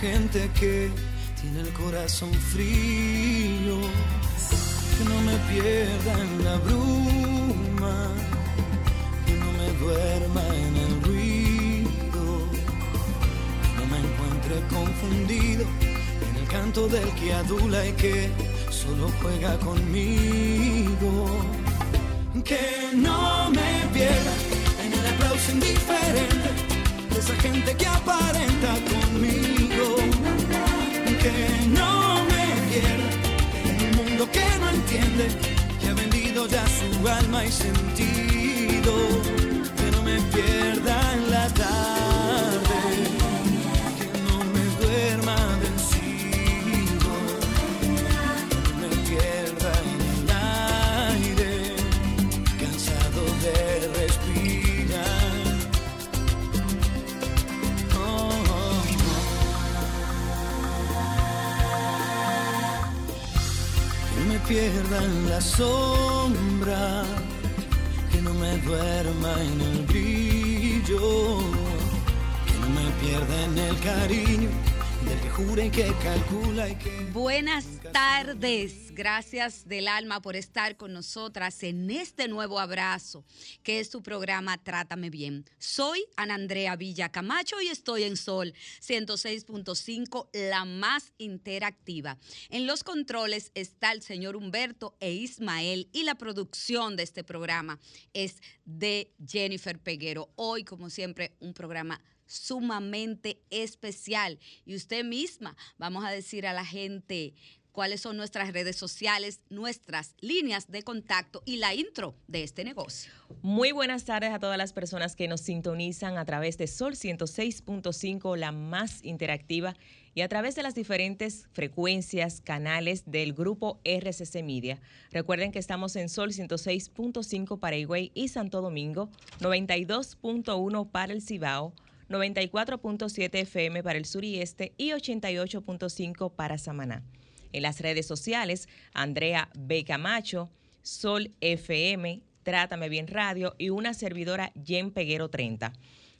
gente que tiene el corazón frío, que no me pierda en la bruma, que no me duerma en el ruido, que no me encuentre confundido en el canto del que adula y que solo juega conmigo. Que no me pierda en el aplauso indiferente de esa gente que aparenta conmigo. Entiende, que ha vendido ya su alma y sentido. Sombra, que no me duerma en el brillo, que no me pierda en el cariño del que jura y que calcula. Buenas tardes, gracias del alma por estar con nosotras en este nuevo abrazo, que es tu programa Trátame Bien. Soy Ana Andrea Villa Camacho y estoy en Sol 106.5, la más interactiva. En los controles está el señor Humberto e Ismael y la producción de este programa es de Jennifer Peguero. Hoy, como siempre, un programa sumamente especial. Y usted misma, vamos a decir a la gente cuáles son nuestras redes sociales, nuestras líneas de contacto y la intro de este negocio. Muy buenas tardes a todas las personas que nos sintonizan a través de Sol 106.5, la más interactiva, y a través de las diferentes frecuencias, canales del grupo RCC Media. Recuerden que estamos en Sol 106.5 para Higüey y Santo Domingo, 92.1 para el Cibao, 94.7 FM para el sur y este y 88.5 para Samaná. En las redes sociales, Andrea B. Camacho, Sol FM, Trátame Bien Radio y una servidora Jen Peguero 30.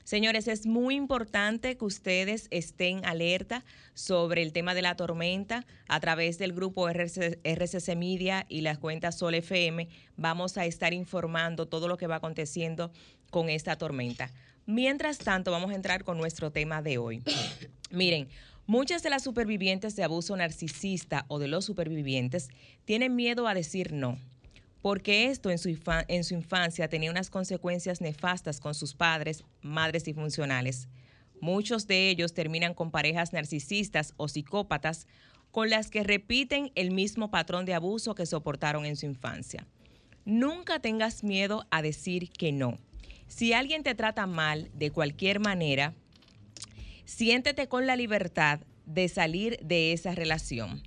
Señores, es muy importante que ustedes estén alerta sobre el tema de la tormenta a través del grupo RC RCC Media y las cuentas Sol FM. Vamos a estar informando todo lo que va aconteciendo con esta tormenta. Mientras tanto, vamos a entrar con nuestro tema de hoy. Miren, muchas de las supervivientes de abuso narcisista o de los supervivientes tienen miedo a decir no, porque esto en su, infancia tenía unas consecuencias nefastas con sus padres, madres y funcionales. Muchos de ellos terminan con parejas narcisistas o psicópatas con las que repiten el mismo patrón de abuso que soportaron en su infancia. Nunca tengas miedo a decir que no. Si alguien te trata mal de cualquier manera, siéntete con la libertad de salir de esa relación.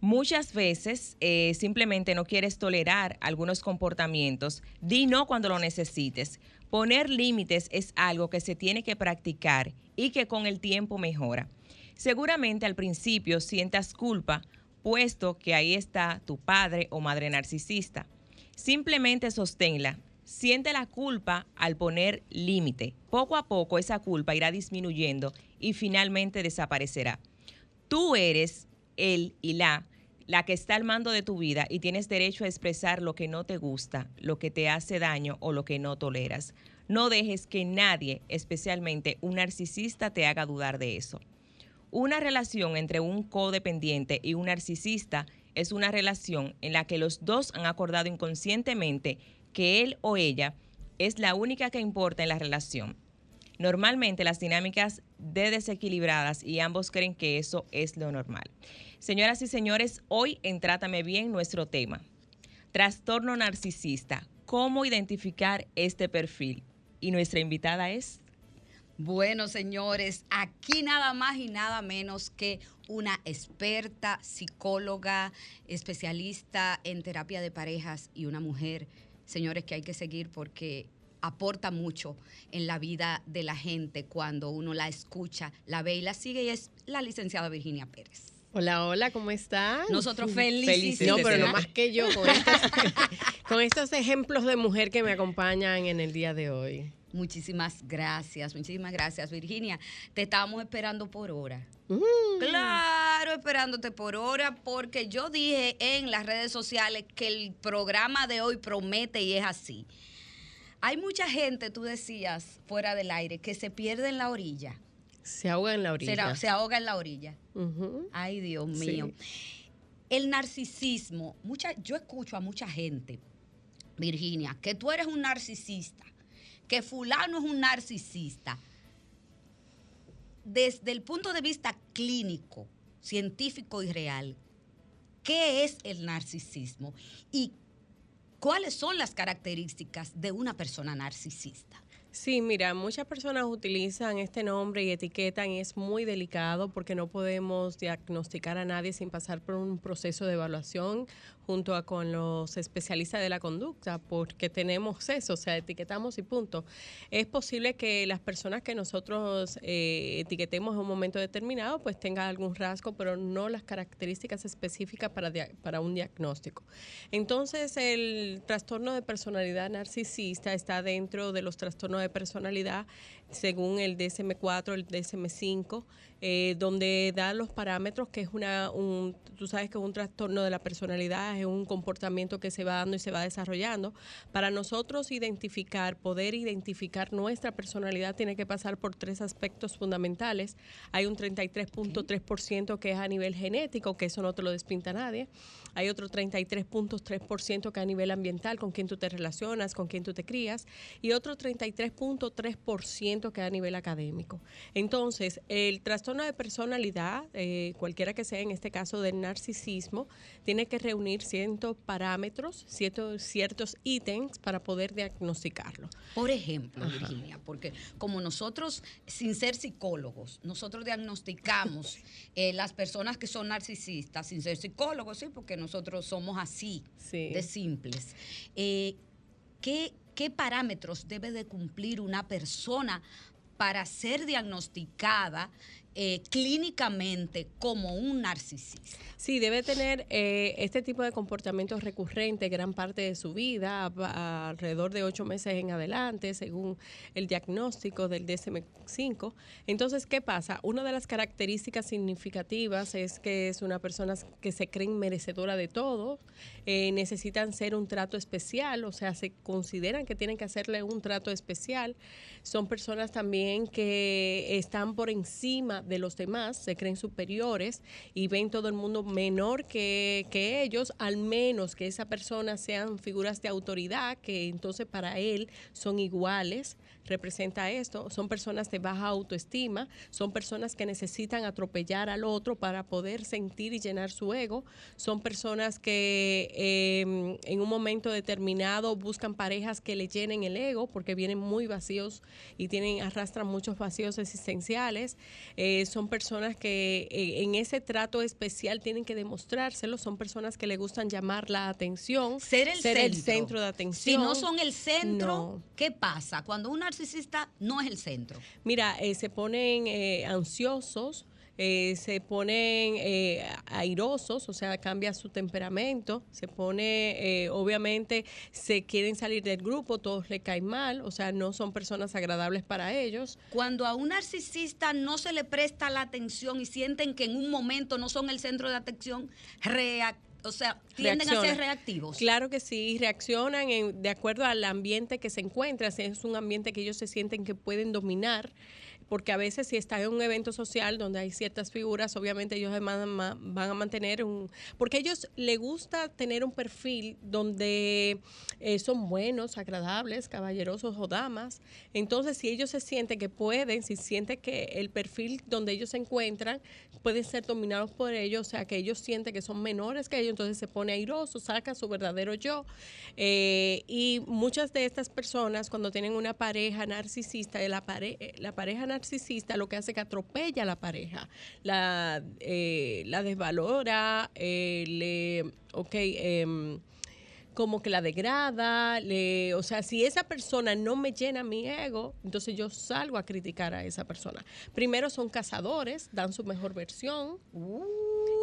Muchas veces eh, simplemente no quieres tolerar algunos comportamientos. Di no cuando lo necesites. Poner límites es algo que se tiene que practicar y que con el tiempo mejora. Seguramente al principio sientas culpa, puesto que ahí está tu padre o madre narcisista. Simplemente sosténla. Siente la culpa al poner límite. Poco a poco esa culpa irá disminuyendo y finalmente desaparecerá. Tú eres él y la, la que está al mando de tu vida y tienes derecho a expresar lo que no te gusta, lo que te hace daño o lo que no toleras. No dejes que nadie, especialmente un narcisista, te haga dudar de eso. Una relación entre un codependiente y un narcisista es una relación en la que los dos han acordado inconscientemente que él o ella es la única que importa en la relación. Normalmente las dinámicas de desequilibradas y ambos creen que eso es lo normal. Señoras y señores, hoy en Trátame Bien nuestro tema. Trastorno narcisista. ¿Cómo identificar este perfil? Y nuestra invitada es... Bueno, señores, aquí nada más y nada menos que una experta, psicóloga, especialista en terapia de parejas y una mujer, señores, que hay que seguir porque aporta mucho en la vida de la gente cuando uno la escucha, la ve y la sigue y es la licenciada Virginia Pérez. Hola, hola, ¿cómo están? Nosotros felices. No, pero no más que yo con estos, con estos ejemplos de mujer que me acompañan en el día de hoy. Muchísimas gracias, muchísimas gracias, Virginia. Te estábamos esperando por hora. Mm. Claro, esperándote por hora, porque yo dije en las redes sociales que el programa de hoy promete y es así. Hay mucha gente, tú decías, fuera del aire, que se pierde en la orilla. Se ahoga en la orilla. Se ahoga en la orilla. Ay, Dios Sí. mío. El narcisismo, mucha, yo escucho a mucha gente, Virginia, que tú eres un narcisista, que fulano es un narcisista. Desde el punto de vista clínico, científico y real, ¿qué es el narcisismo? ¿Y cuáles son las características de una persona narcisista? Sí, mira, muchas personas utilizan este nombre y etiquetan es muy delicado porque no podemos diagnosticar a nadie sin pasar por un proceso de evaluación junto a con los especialistas de la conducta porque tenemos eso, o sea, etiquetamos y punto. Es posible que las personas que nosotros eh, etiquetemos en un momento determinado pues tengan algún rasgo, pero no las características específicas para, para un diagnóstico. Entonces, el trastorno de personalidad narcisista está dentro de los trastornos de personalidad según el DSM-4, el DSM-5, eh, donde da los parámetros que es una, un, tú sabes que un trastorno de la personalidad es un comportamiento que se va dando y se va desarrollando. Para nosotros identificar, poder identificar nuestra personalidad tiene que pasar por tres aspectos fundamentales. Hay un 33.3% que es a nivel genético, que eso no te lo despinta nadie. Hay otro 33.3% que es a nivel ambiental, con quien tú te relacionas, con quien tú te crías, y otro 33.3% que es a nivel académico. Entonces, el trastorno de personalidad, eh, cualquiera que sea en este caso del narcisismo, tiene que reunir ciertos parámetros, ciertos, ciertos ítems para poder diagnosticarlo. Por ejemplo, Virginia, porque como nosotros, sin ser psicólogos, nosotros diagnosticamos eh, las personas que son narcisistas, sin ser psicólogos, sí, porque nosotros somos así, Sí. de simples. Eh, ¿qué, ¿Qué parámetros debe de cumplir una persona para ser diagnosticada eh, clínicamente como un narcisista? Sí, debe tener eh, este tipo de comportamientos recurrentes gran parte de su vida, alrededor de ocho meses en adelante, según el diagnóstico del DSM-5. Entonces, ¿qué pasa? Una de las características significativas es que es una persona que se creen merecedora de todo, eh, necesitan ser un trato especial, o sea, se consideran que tienen que hacerle un trato especial. Son personas también que están por encima de los demás, se creen superiores y ven todo el mundo menor que, que ellos, al menos que esa persona sean figuras de autoridad, que entonces para él son iguales, representa esto. Son personas de baja autoestima, son personas que necesitan atropellar al otro para poder sentir y llenar su ego, son personas que eh, en un momento determinado buscan parejas que le llenen el ego porque vienen muy vacíos y tienen arrastran muchos vacíos existenciales. Eh, son personas que eh, en ese trato especial tienen que demostrárselo. Son personas que le gustan llamar la atención, Ser el centro. centro de Si atención. no son el centro, No. ¿qué pasa? Cuando un narcisista no es el centro. Mira, eh, se ponen eh, ansiosos, eh, se ponen eh, airosos, o sea, cambia su temperamento, se pone, eh, obviamente, se quieren salir del grupo, todos le caen mal, o sea, no son personas agradables para ellos. Cuando a un narcisista no se le presta la atención y sienten que en un momento no son el centro de atención, reac- o sea, tienden a ser reactivos. Claro que sí, reaccionan en- de acuerdo al ambiente que se encuentra, si es un ambiente que ellos se sienten que pueden dominar, porque a veces si están en un evento social donde hay ciertas figuras, obviamente ellos van a, mantener un... Porque a ellos les gusta tener un perfil donde eh, son buenos, agradables, caballerosos o damas. Entonces, si ellos se sienten que pueden, si sienten que el perfil donde ellos se encuentran pueden ser dominados por ellos, o sea, que ellos sienten que son menores que ellos, entonces se pone airoso, saca su verdadero yo. Eh, y muchas de estas personas, cuando tienen una pareja narcisista, la, pare- la pareja narcisista lo que hace es que atropella a la pareja, la, eh, la desvalora, eh, le, ok, em, como que la degrada, le, o sea, si esa persona no me llena mi ego, entonces yo salgo a criticar a esa persona. Primero son cazadores, dan su mejor versión.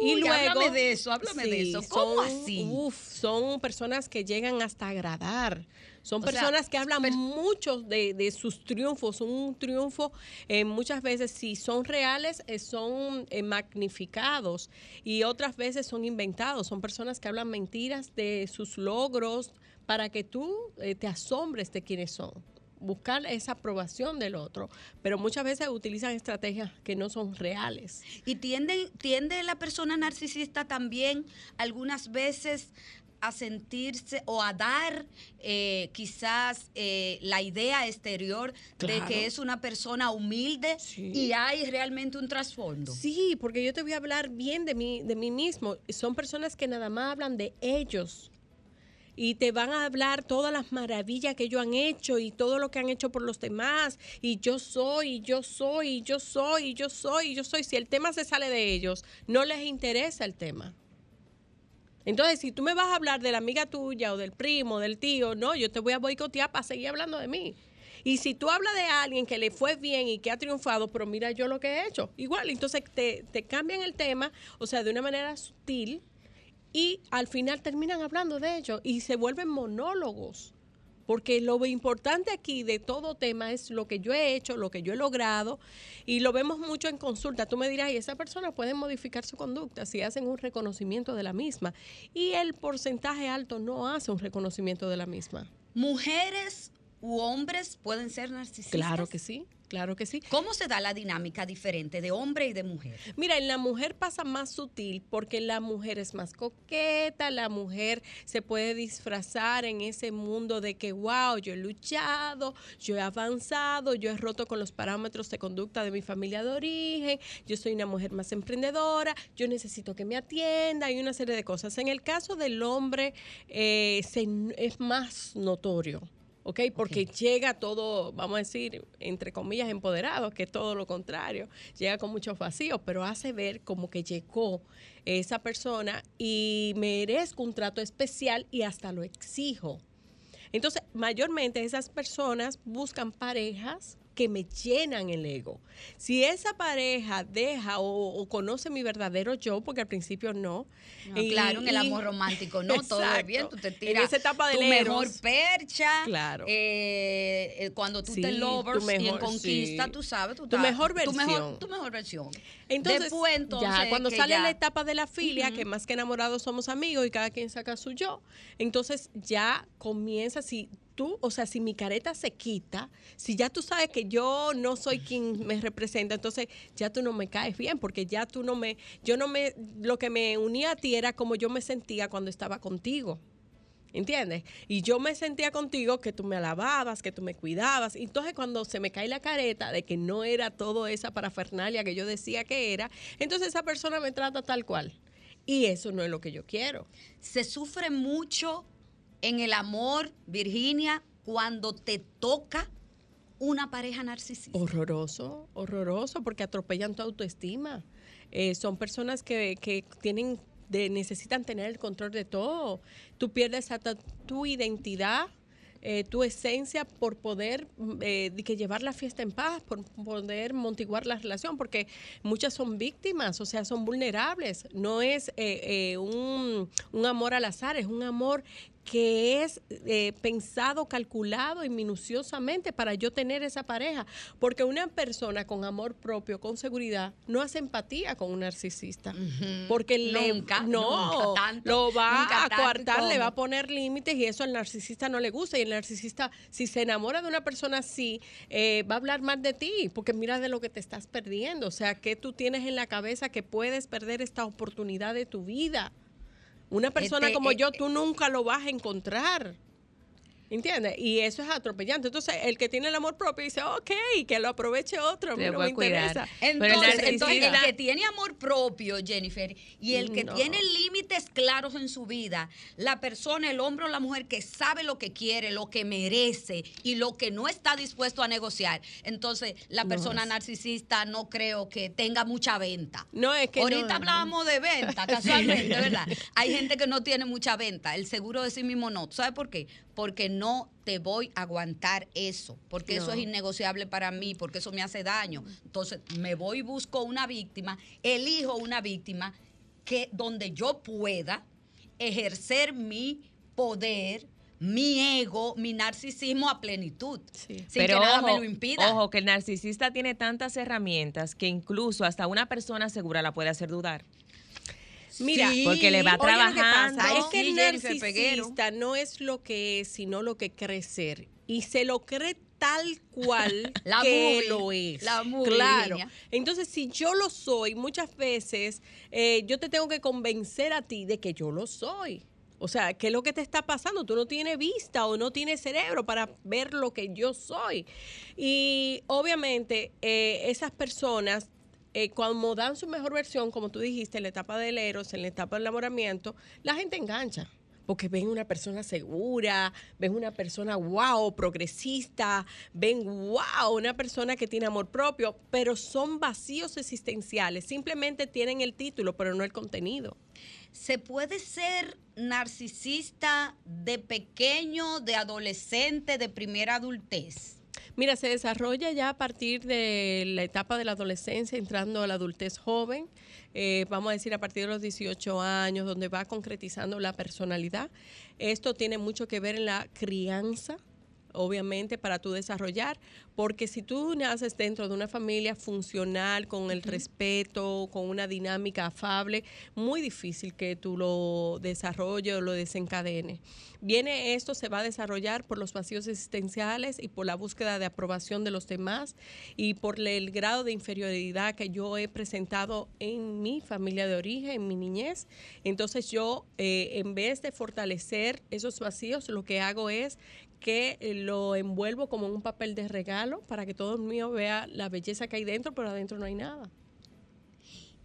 y luego háblame de eso, háblame de eso. ¿Cómo son- así? uf, son personas que llegan hasta agradar. Son O sea, personas que hablan mucho de, de sus triunfos. Un triunfo, eh, muchas veces, si son reales, eh, son eh, magnificados y otras veces son inventados. Son personas que hablan mentiras de sus logros para que tú te asombres de quiénes son. Buscar esa aprobación del otro, pero muchas veces utilizan estrategias que no son reales. Y tiende, tiende la persona narcisista también algunas veces a sentirse o a dar eh, quizás eh, la idea exterior de que es una persona humilde Sí. y hay realmente un trasfondo. Sí, porque yo te voy a hablar bien de mí, de mí mismo. Son personas que nada más hablan de ellos. Y te van a hablar todas las maravillas que ellos han hecho y todo lo que han hecho por los demás. Y yo soy, y yo soy, y yo soy, y yo soy, y yo soy. Si el tema se sale de ellos, no les interesa el tema. Entonces, si tú me vas a hablar de la amiga tuya o del primo, del tío, no, yo te voy a boicotear para seguir hablando de mí. Y si tú hablas de alguien que le fue bien y que ha triunfado, pero mira yo lo que he hecho, igual, entonces te, te cambian el tema, o sea, de una manera sutil, y al final terminan hablando de ello y se vuelven monólogos. Porque lo importante aquí de todo tema es lo que yo he hecho, lo que yo he logrado, y lo vemos mucho en consulta. Tú me dirás, y esa persona puede modificar su conducta si hacen un reconocimiento de la misma. Y el porcentaje alto no hace un reconocimiento de la misma. ¿Mujeres u hombres pueden ser narcisistas? Claro que sí, claro que sí. ¿Cómo se da la dinámica diferente de hombre y de mujer? Mira, en la mujer pasa más sutil porque la mujer es más coqueta, la mujer se puede disfrazar en ese mundo de que, wow, yo he luchado, yo he avanzado, yo he roto con los parámetros de conducta de mi familia de origen, yo soy una mujer más emprendedora, yo necesito que me atienda y una serie de cosas. En el caso del hombre eh, se- es más notorio. ¿Ok? Porque llega todo, vamos a decir, entre comillas, empoderado, que es todo lo contrario. Llega con muchos vacíos, pero hace ver como que llegó esa persona y merezco un trato especial y hasta lo exijo. Entonces, mayormente esas personas buscan parejas que me llenan el ego. Si esa pareja deja o, o conoce mi verdadero yo, porque al principio no. No, y- claro, en el amor romántico, ¿no? Todo es Exacto. bien, tú te En tiras esa etapa tu del mejor percha. Claro. eh, eh, cuando tú Sí, te lovers y en mejor- conquista, sí. tú sabes, tú Tu estás- mejor Tu mejor, versión. tu mejor versión. Entonces, Después, entonces, ya cuando sale ya- la etapa de la filia, que más que enamorados somos amigos y cada quien saca su yo, entonces ya comienza, si tú, o sea, si mi careta se quita, si ya tú sabes que yo no soy quien me representa, entonces ya tú no me caes bien, porque ya tú no me, yo no me, lo que me unía a ti era como yo me sentía cuando estaba contigo. ¿Entiendes? Y yo me sentía contigo que tú me alababas, que tú me cuidabas. Entonces, cuando se me cae la careta de que no era todo esa parafernalia que yo decía que era, entonces esa persona me trata tal cual. Y eso no es lo que yo quiero. Se sufre mucho en el amor, Virginia, cuando te toca una pareja narcisista. Horroroso, horroroso, porque atropellan tu autoestima. Eh, son personas que, que tienen necesitan tener el control de todo. Tú pierdes hasta tu identidad, eh, tu esencia por poder mm, eh, que llevar la fiesta en paz, por poder montiguar la relación, porque muchas son víctimas, o sea, son vulnerables. No es un amor al azar, es un amor que es eh, pensado, calculado y minuciosamente para yo tener esa pareja. Porque una persona con amor propio, con seguridad, no hace empatía con un narcisista. Porque le- Nunca, no, nunca tanto, lo va nunca a tanto, ¿y coartar, le va a poner límites y eso al narcisista no le gusta. Y el narcisista, si se enamora de una persona así, eh, va a hablar mal de ti, porque mira de lo que te estás perdiendo. O sea, que tú tienes en la cabeza que puedes perder esta oportunidad de tu vida. Una persona Este, como eh, yo, tú nunca lo vas a encontrar. ¿Entiendes? Y eso es atropellante. Entonces, el que tiene el amor propio dice, ok, que lo aproveche otro, a mí no me interesa. Entonces, entonces, el que tiene amor propio, Jennifer, y el que tiene límites claros en su vida, la persona, el hombre o la mujer que sabe lo que quiere, lo que merece y lo que no está dispuesto a negociar, entonces la persona narcisista no creo que tenga mucha venta. No, es que Ahorita hablábamos de venta, casualmente, ¿verdad? Hay gente que no tiene mucha venta. El seguro de sí mismo no. ¿Sabes por qué? Porque no te voy a aguantar eso, porque eso es innegociable para mí, porque eso me hace daño. Entonces, me voy y busco una víctima, elijo una víctima que donde yo pueda ejercer mi poder, mi ego, mi narcisismo a plenitud. Sin Pero que nada me lo impida. Ojo, que el narcisista tiene tantas herramientas que incluso hasta una persona segura la puede hacer dudar. Mira, porque le va trabajando. es que el narcisista no es lo que es, sino lo que cree ser. Y se lo cree tal cual la que lo es. La claro. Entonces, si yo lo soy, muchas veces eh, yo te tengo que convencer a ti de que yo lo soy. O sea, ¿qué es lo que te está pasando? Tú no tienes vista o no tienes cerebro para ver lo que yo soy. Y obviamente eh, esas personas eh, cuando dan su mejor versión, como tú dijiste, en la etapa del eros, en la etapa del enamoramiento, la gente engancha. Porque ven una persona segura, ven una persona wow, progresista, ven wow, una persona que tiene amor propio, pero son vacíos existenciales. Simplemente tienen el título, pero no el contenido. ¿Se puede ser narcisista de pequeño, de adolescente, de primera adultez? Mira, se desarrolla ya a partir de la etapa de la adolescencia, entrando a la adultez joven, eh, vamos a decir a partir de los 18 años, donde va concretizando la personalidad. Esto tiene mucho que ver en la crianza, obviamente, para tu desarrollar, porque si tú naces dentro de una familia funcional, con el respeto, con una dinámica afable, muy difícil que tú lo desarrolles o lo desencadenes. Viene esto, se va a desarrollar por los vacíos existenciales y por la búsqueda de aprobación de los demás y por el grado de inferioridad que yo he presentado en mi familia de origen, en mi niñez. Entonces yo, eh, en vez de fortalecer esos vacíos, lo que hago es que lo envuelvo como un papel de regalo para que todo el mío vea la belleza que hay dentro, pero adentro no hay nada.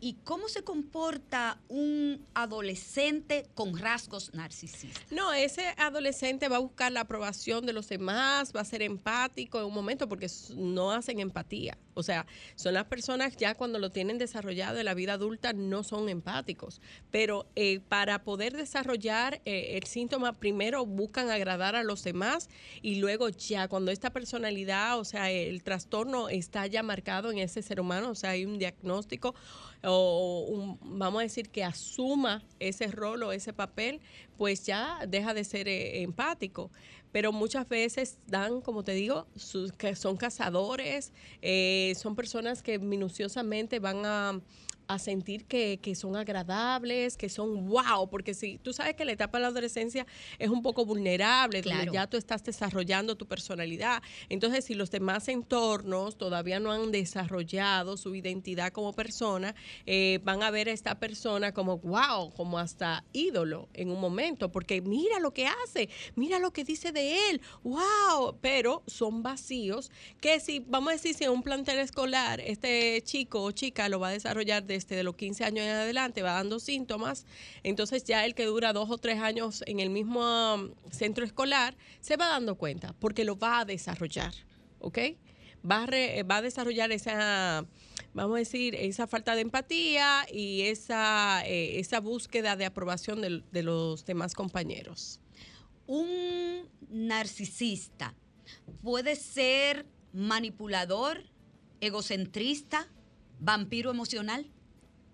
¿Y cómo se comporta un adolescente con rasgos narcisistas? No, ese adolescente va a buscar la aprobación de los demás, va a ser empático en un momento porque no hacen empatía. O sea, son las personas ya cuando lo tienen desarrollado en la vida adulta no son empáticos. Pero eh, para poder desarrollar eh, el síntoma, primero buscan agradar a los demás y luego ya cuando esta personalidad, o sea, el trastorno está ya marcado en ese ser humano, o sea, hay un diagnóstico o vamos a decir que asuma ese rol o ese papel, pues ya deja de ser eh, empático. Pero muchas veces dan, como te digo, que son cazadores, eh, son personas que minuciosamente van a a sentir que, son agradables, que son wow, porque si tú sabes que la etapa de la adolescencia es un poco vulnerable, donde ya tú estás desarrollando tu personalidad. Entonces, si los demás entornos todavía no han desarrollado su identidad como persona, eh, van a ver a esta persona como wow, como hasta ídolo en un momento, porque mira lo que hace, mira lo que dice de él, wow, pero son vacíos que si, vamos a decir, si en un plantel escolar este chico o chica lo va a desarrollar de este, de los 15 años en adelante va dando síntomas, entonces ya el que dura dos o tres años en el mismo um, centro escolar se va dando cuenta porque lo va a desarrollar, ¿ok? Va a, va a desarrollar esa, vamos a decir, esa falta de empatía y esa, eh, esa búsqueda de aprobación de los demás compañeros. Un narcisista puede ser manipulador, egocentrista, vampiro emocional.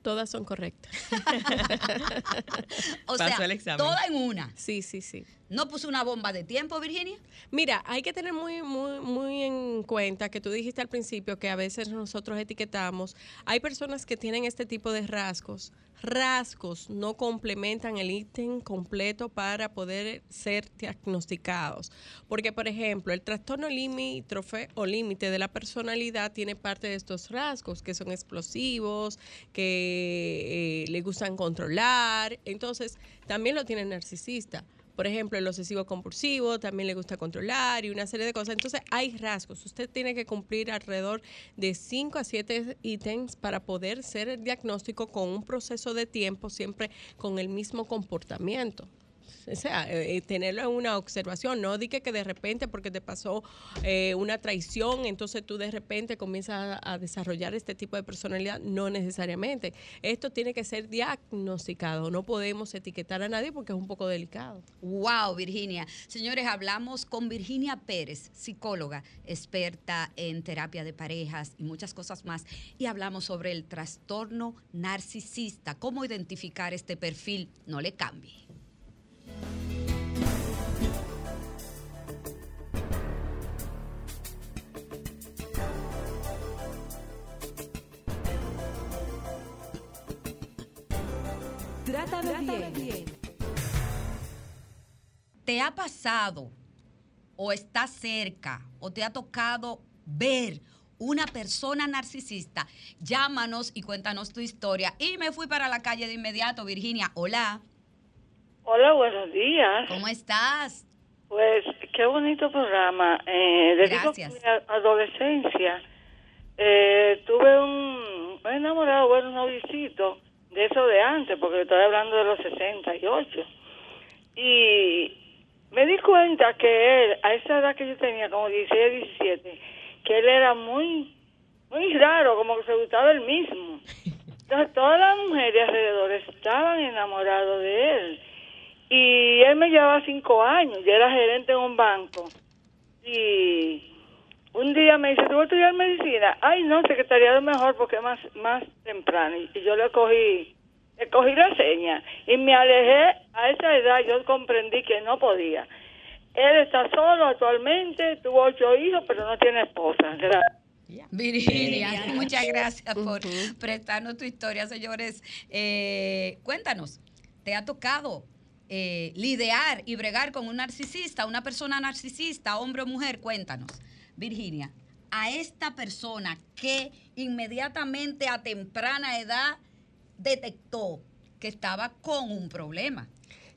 Todas son correctas. o sea, toda en una. Sí, sí, sí. ¿No puso una bomba de tiempo, Virginia? Mira, hay que tener muy, muy, muy en cuenta que tú dijiste al principio que a veces nosotros etiquetamos. Hay personas que tienen este tipo de rasgos. Rasgos no complementan el ítem completo para poder ser diagnosticados. Porque, por ejemplo, el trastorno limítrofe o límite de la personalidad tiene parte de estos rasgos, que son explosivos, que eh, le gustan controlar. Entonces, también lo tiene el narcisista por ejemplo, el obsesivo compulsivo, también le gusta controlar y una serie de cosas. Entonces, hay rasgos. Usted tiene que cumplir alrededor de 5 a 7 ítems para poder ser el diagnóstico con un proceso de tiempo, siempre con el mismo comportamiento o sea, eh, eh, tenerlo en una observación, no di que, de repente porque te pasó eh, una traición, entonces tú de repente comienzas a, desarrollar este tipo de personalidad, no necesariamente. Esto tiene que ser diagnosticado, no podemos etiquetar a nadie porque es un poco delicado. Wow, Virginia. Señores, hablamos con Virginia Pérez, psicóloga, experta en terapia de parejas y muchas cosas más, y hablamos sobre el trastorno narcisista, cómo identificar este perfil, no le cambie. Trátame, bien. ¿Te ha pasado o está cerca o te ha tocado ver una persona narcisista? Llámanos y cuéntanos tu historia. Y me fui para la calle de inmediato, Virginia. Hola. Hola, buenos días. ¿Cómo estás? Pues qué bonito programa. Eh, Gracias. mi adolescencia eh, tuve un, enamorado, bueno, un novicito de eso de antes, porque estoy hablando de los 68. Y me di cuenta que él, a esa edad que yo tenía, como 16, 17, que él era muy, muy raro, como que se gustaba él mismo. Entonces todas las mujeres alrededor estaban enamoradas de él y él me llevaba cinco años, yo era gerente en un banco. Y un día me dice, ¿tú vas a estudiar medicina? Ay, no, secretariado mejor porque es más, más temprano. Y yo le cogí, le cogí la seña y me alejé. A esa edad yo comprendí que no podía. Él está solo actualmente, tuvo ocho hijos, pero no tiene esposa. Gracias. Virginia, muchas gracias por prestarnos tu historia, señores. Eh, cuéntanos, ¿te ha tocado eh, lidiar y bregar con un narcisista, una persona narcisista, hombre o mujer? Cuéntanos, Virginia, a esta persona que inmediatamente a temprana edad detectó que estaba con un problema.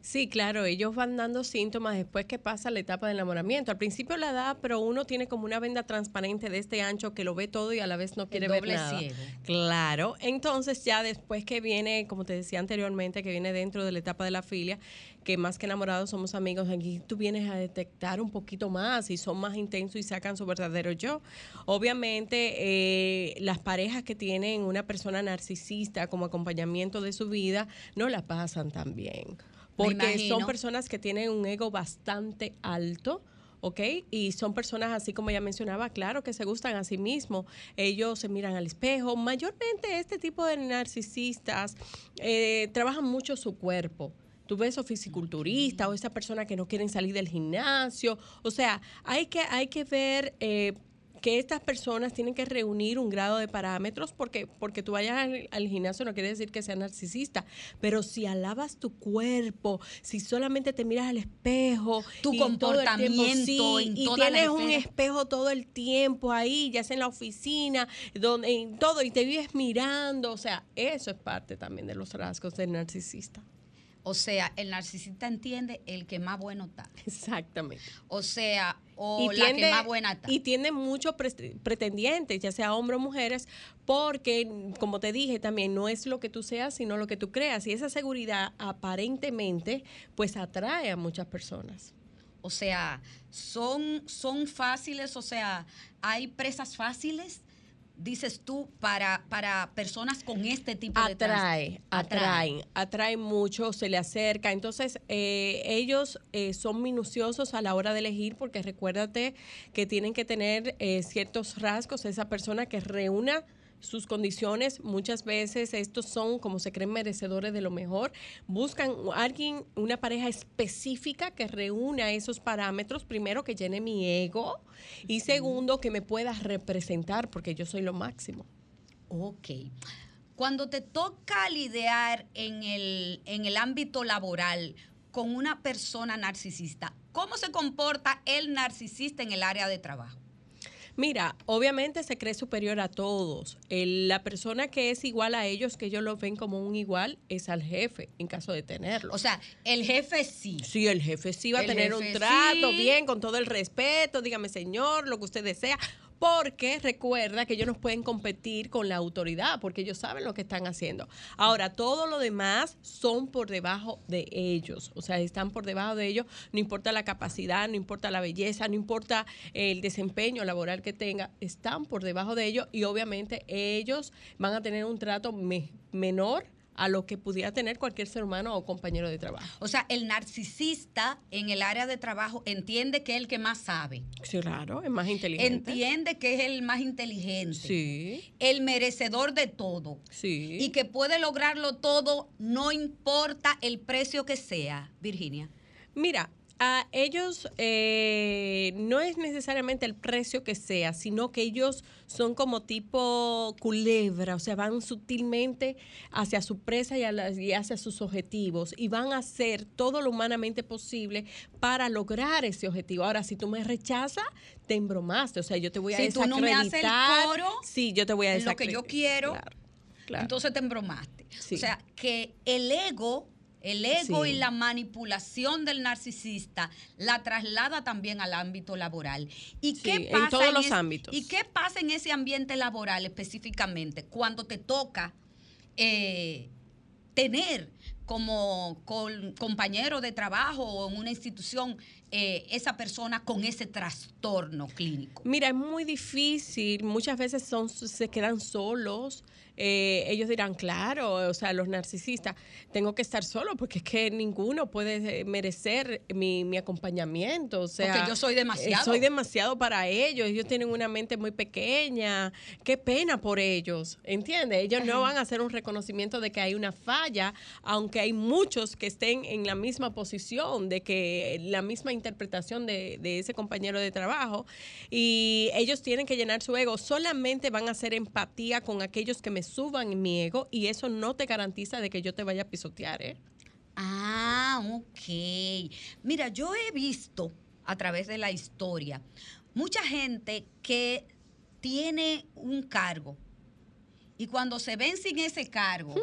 Sí, claro, ellos van dando síntomas después que pasa la etapa de enamoramiento. Al principio la da, pero uno tiene como una venda transparente de este ancho que lo ve todo y a la vez no quiere ver nada. Claro, entonces ya después que viene, como te decía anteriormente, que viene dentro de la etapa de la filia, que más que enamorados somos amigos, aquí tú vienes a detectar un poquito más y son más intensos y sacan su verdadero yo. Obviamente, eh, las parejas que tienen una persona narcisista como acompañamiento de su vida no la pasan tan bien porque son personas que tienen un ego bastante alto. ¿ok? Y son personas, así como ya mencionaba, claro, que se gustan a sí mismos. Ellos se miran al espejo. Mayormente este tipo de narcisistas eh, trabajan mucho su cuerpo. Tú ves esos fisiculturistas o esa persona que no quieren salir del gimnasio. O sea, hay que, hay que ver eh, que estas personas tienen que reunir un grado de parámetros porque, porque tú vayas al, gimnasio no quiere decir que sea narcisista, pero si alabas tu cuerpo, si solamente te miras al espejo, tu comportamiento y tienes un espejo todo el tiempo ahí, ya sea en la oficina, donde en todo y te vives mirando, o sea, eso es parte también de los rasgos del narcisista. O sea, el narcisista entiende el que más bueno está. Exactamente. O sea, o la que más buena está. Y tiene muchos pretendientes, ya sea hombres o mujeres, porque, como te dije también, no es lo que tú seas, sino lo que tú creas. Y esa seguridad aparentemente, pues atrae a muchas personas. O sea, son, son fáciles, o sea, hay presas fáciles dices tú, para, para personas con este tipo de atrae, atraen, atrae mucho, se le acerca. Entonces, eh, ellos eh, son minuciosos a la hora de elegir porque recuérdate que tienen que tener eh, ciertos rasgos, esa persona que reúna sus condiciones, muchas veces estos son, como se creen merecedores de lo mejor, buscan alguien, una pareja específica que reúna esos parámetros, primero que llene mi ego y segundo que me pueda representar porque yo soy lo máximo. Ok. Cuando te toca lidiar en el, en el ámbito laboral con una persona narcisista, ¿cómo se comporta el narcisista en el área de trabajo? Mira, obviamente se cree superior a todos. El- la persona que es igual a ellos, que ellos lo ven como un igual, es al jefe, en caso de tenerlo. O sea, el jefe sí. Sí, el jefe sí va a tener un trato sí. bien, con todo el respeto, dígame señor, lo que usted desea, porque recuerda que ellos nos pueden competir con la autoridad, porque ellos saben lo que están haciendo. Ahora, todo lo demás son por debajo de ellos, o sea, están por debajo de ellos, no importa la capacidad, no importa la belleza, no importa el desempeño laboral que tenga, están por debajo de ellos y obviamente ellos van a tener un trato me- menor a lo que pudiera tener cualquier ser humano o compañero de trabajo. O sea, el narcisista en el área de trabajo entiende que es el que más sabe. Sí, claro, es más inteligente. Entiende que es el más inteligente. Sí, El merecedor de todo. sí. Y que puede lograrlo todo, no importa el precio que sea, Virginia. Mira, a ellos eh, no es necesariamente el precio que sea, sino que ellos son como tipo culebra, o sea, van sutilmente hacia su presa y, a y hacia sus objetivos y van a hacer todo lo humanamente posible para lograr ese objetivo. Ahora, si tú me rechazas, te embromaste, o sea, yo te voy a Si tú no me haces el desacreditar. coro, sí, yo te voy a en lo que yo desacreditar. quiero, Claro, claro. Entonces te embromaste. Sí. O sea, que el ego, el ego Sí. y la manipulación del narcisista la traslada también al ámbito laboral. ¿Y Sí, qué en pasa todos los ámbitos. ¿Y qué pasa en ese ambiente laboral específicamente cuando te toca eh, tener como compañero de trabajo o en una institución eh, esa persona con ese trastorno clínico? Mira, es muy difícil. Muchas veces son, se quedan solos. Eh, ellos dirán, claro, o sea, los narcisistas, tengo que estar solo porque es que ninguno puede eh, merecer mi, mi acompañamiento. O sea, Porque yo soy demasiado. eh, soy demasiado para ellos. Ellos tienen una mente muy pequeña. Qué pena por ellos. ¿Entiendes? Ellos no van a hacer un reconocimiento de que hay una falla, aunque hay muchos que estén en la misma posición, de que la misma interpretación de, de ese compañero de trabajo. Y ellos tienen que llenar su ego. Solamente van a hacer empatía con aquellos que me suban en mi ego y eso no te garantiza de que yo te vaya a pisotear, ¿eh? Ah, ok. Mira, yo he visto a través de la historia mucha gente que tiene un cargo y cuando se ven sin ese cargo,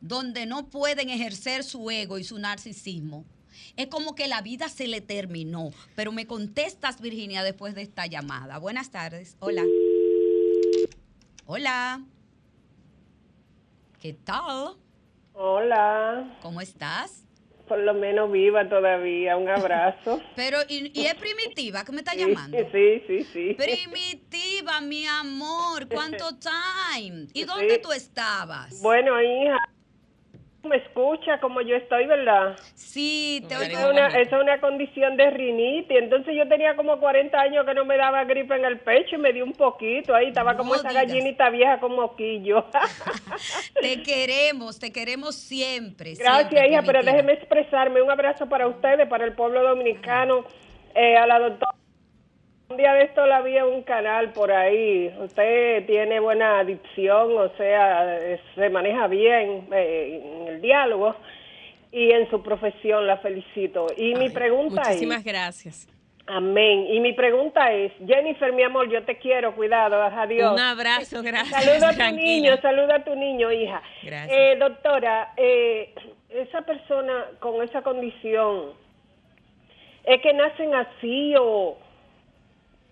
donde no pueden ejercer su ego y su narcisismo, es como que la vida se le terminó. Pero me contestas, Virginia, después de esta llamada. Buenas tardes. Hola. Hola. ¿Qué tal? Hola, ¿Cómo estás? por lo menos viva todavía, un abrazo. Pero, y, y es primitiva que me está Sí, llamando. Sí, sí, sí. Primitiva, mi amor, ¿cuánto time? ¿Y dónde Sí. tú estabas? Bueno, hija, me escucha como yo estoy, ¿verdad? Sí, te Esa oigo. Esa es una, esa es una condición de rinitis. Entonces yo tenía como 40 años que no me daba gripe en el pecho y me dio un poquito ahí. Estaba No como esa digas. gallinita vieja con moquillo. Te queremos, te queremos siempre. Gracias, siempre, hija, pero déjeme expresarme. Un abrazo para ustedes, para el pueblo dominicano, eh, a la doctora. Un día de esto la vi en un canal por ahí. Usted tiene buena adicción, o sea, eh, se maneja bien eh, en el diálogo y en su profesión la felicito. Y mi pregunta Muchísimas es, gracias. amén. Y mi pregunta es, Jennifer, mi amor, yo te quiero, cuidado, adiós. Un abrazo, gracias. Saluda a tu tranquila. niño, saluda a tu niño, hija. Gracias. Eh, doctora, eh, esa persona con esa condición, ¿es que nacen así o,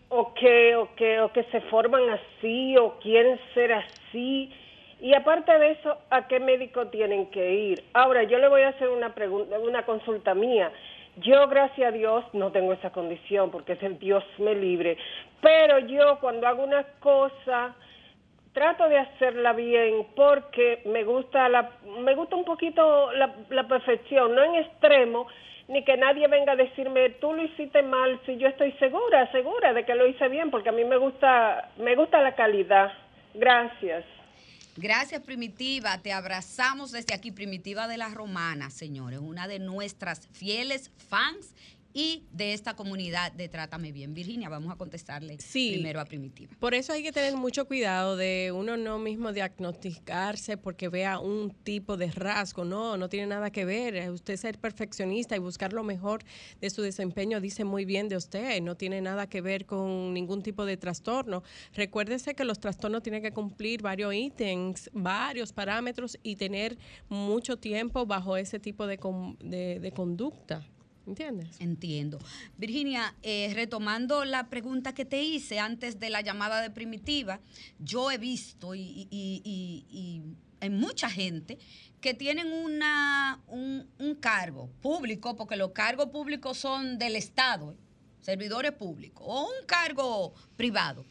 o, que, o, que, o que se forman así o quieren ser así? Y aparte de eso, ¿a qué médico tienen que ir? Ahora, yo le voy a hacer una pregunta, una consulta mía. Yo, gracias a Dios, no tengo esa condición porque es el Dios me libre. Pero yo cuando hago una cosa, trato de hacerla bien porque me gusta la me gusta un poquito la, la perfección, no en extremo, ni que nadie venga a decirme tú lo hiciste mal, si yo estoy segura, segura de que lo hice bien, porque a mí me gusta me gusta la calidad. Gracias. Gracias, Primitiva. Te abrazamos desde aquí, Primitiva de la Romana, señores. Una de nuestras fieles fans y de esta comunidad de Trátame Bien. Virginia, vamos a contestarle Sí. primero a Primitiva. Por eso hay que tener mucho cuidado de uno no mismo diagnosticarse porque vea un tipo de rasgo. No, no tiene nada que ver. Usted ser perfeccionista y buscar lo mejor de su desempeño dice muy bien de usted. No tiene nada que ver con ningún tipo de trastorno. Recuérdese que los trastornos tienen que cumplir varios ítems, varios parámetros y tener mucho tiempo bajo ese tipo de- de conducta. ¿Entiendes? Entiendo. Virginia, eh, retomando la pregunta que te hice antes de la llamada de Primitiva, yo he visto y, hay mucha gente que tienen una, un, cargo público, porque los cargos públicos son del Estado, servidores públicos, o un cargo privado,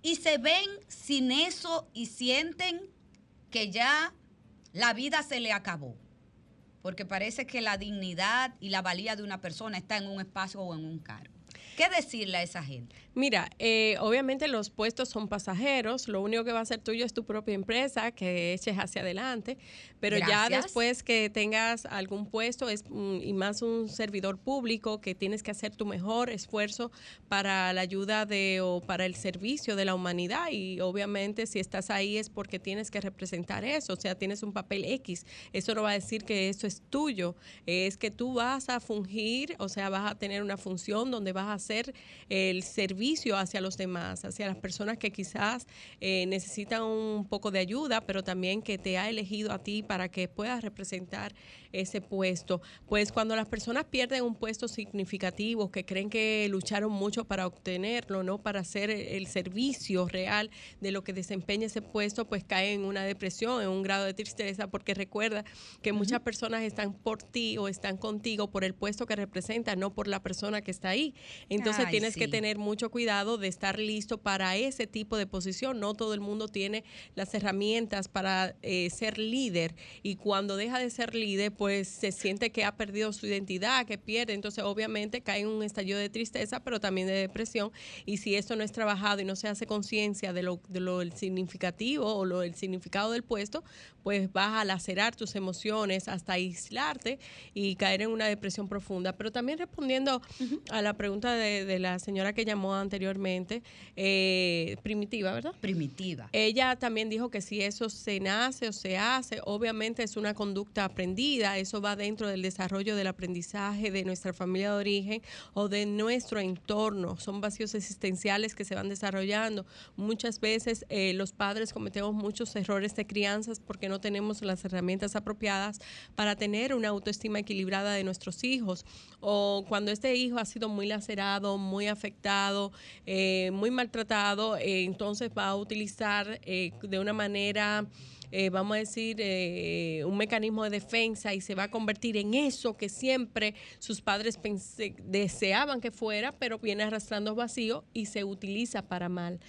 y se ven sin eso y sienten que ya la vida se le acabó porque parece que la dignidad y la valía de una persona está en un espacio o en un cargo. ¿Qué decirle a esa gente? Mira, eh, obviamente los puestos son pasajeros, lo único que va a ser tuyo es tu propia empresa, que eches hacia adelante, pero ya después que tengas algún puesto es y más un servidor público que tienes que hacer tu mejor esfuerzo para la ayuda de o para el servicio de la humanidad y obviamente si estás ahí es porque tienes que representar eso, o sea, tienes un papel X, eso no va a decir que eso es tuyo, es que tú vas a fungir, o sea, vas a tener una función donde vas a hacer el servicio hacia los demás, hacia las personas que quizás eh, necesitan un poco de ayuda, pero también que te ha elegido a ti para que puedas representar ese puesto. Pues cuando las personas pierden un puesto significativo, que creen que lucharon mucho para obtenerlo, no para hacer el servicio real de lo que desempeña ese puesto, pues caen en una depresión, en un grado de tristeza, porque recuerda que muchas personas están por ti o están contigo por el puesto que representa, no por la persona que está ahí. Entonces Ay, tienes que tener mucho cuidado de estar listo para ese tipo de posición. No todo el mundo tiene las herramientas para eh, ser líder y cuando deja de ser líder, pues se siente que ha perdido su identidad, que pierde. Entonces obviamente cae en un estallido de tristeza, pero también de depresión. Y si esto no es trabajado y no se hace conciencia de lo, de lo el significativo o lo el significado del puesto, pues vas a lacerar tus emociones hasta aislarte y caer en una depresión profunda. Pero también respondiendo a la pregunta de, de la señora que llamó anteriormente, eh, primitiva, ¿verdad? Primitiva. Ella también dijo que si eso se nace o se hace, obviamente es una conducta aprendida, eso va dentro del desarrollo del aprendizaje de nuestra familia de origen o de nuestro entorno. Son vacíos existenciales que se van desarrollando. Muchas veces eh, los padres cometemos muchos errores de crianzas porque no tenemos las herramientas apropiadas para tener una autoestima equilibrada de nuestros hijos. O cuando este hijo ha sido muy lacerado, muy afectado, eh, muy maltratado, eh, entonces va a utilizar eh, de una manera eh, vamos a decir, eh, un mecanismo de defensa y se va a convertir en eso que siempre sus padres deseaban que fuera, pero viene arrastrando vacío y se utiliza para mal.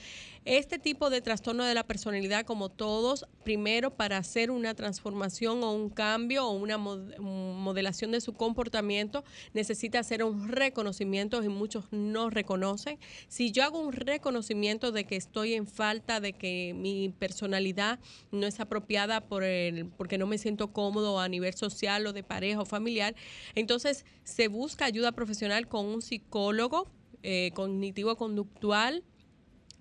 Este tipo de trastorno de la personalidad, como todos, primero para hacer una transformación o un cambio o una mod- modelación de su comportamiento, necesita hacer un reconocimiento y muchos no reconocen. Si yo hago un reconocimiento de que estoy en falta, de que mi personalidad no es apropiada por el, porque no me siento cómodo a nivel social o de pareja o familiar, entonces se busca ayuda profesional con un psicólogo eh, cognitivo-conductual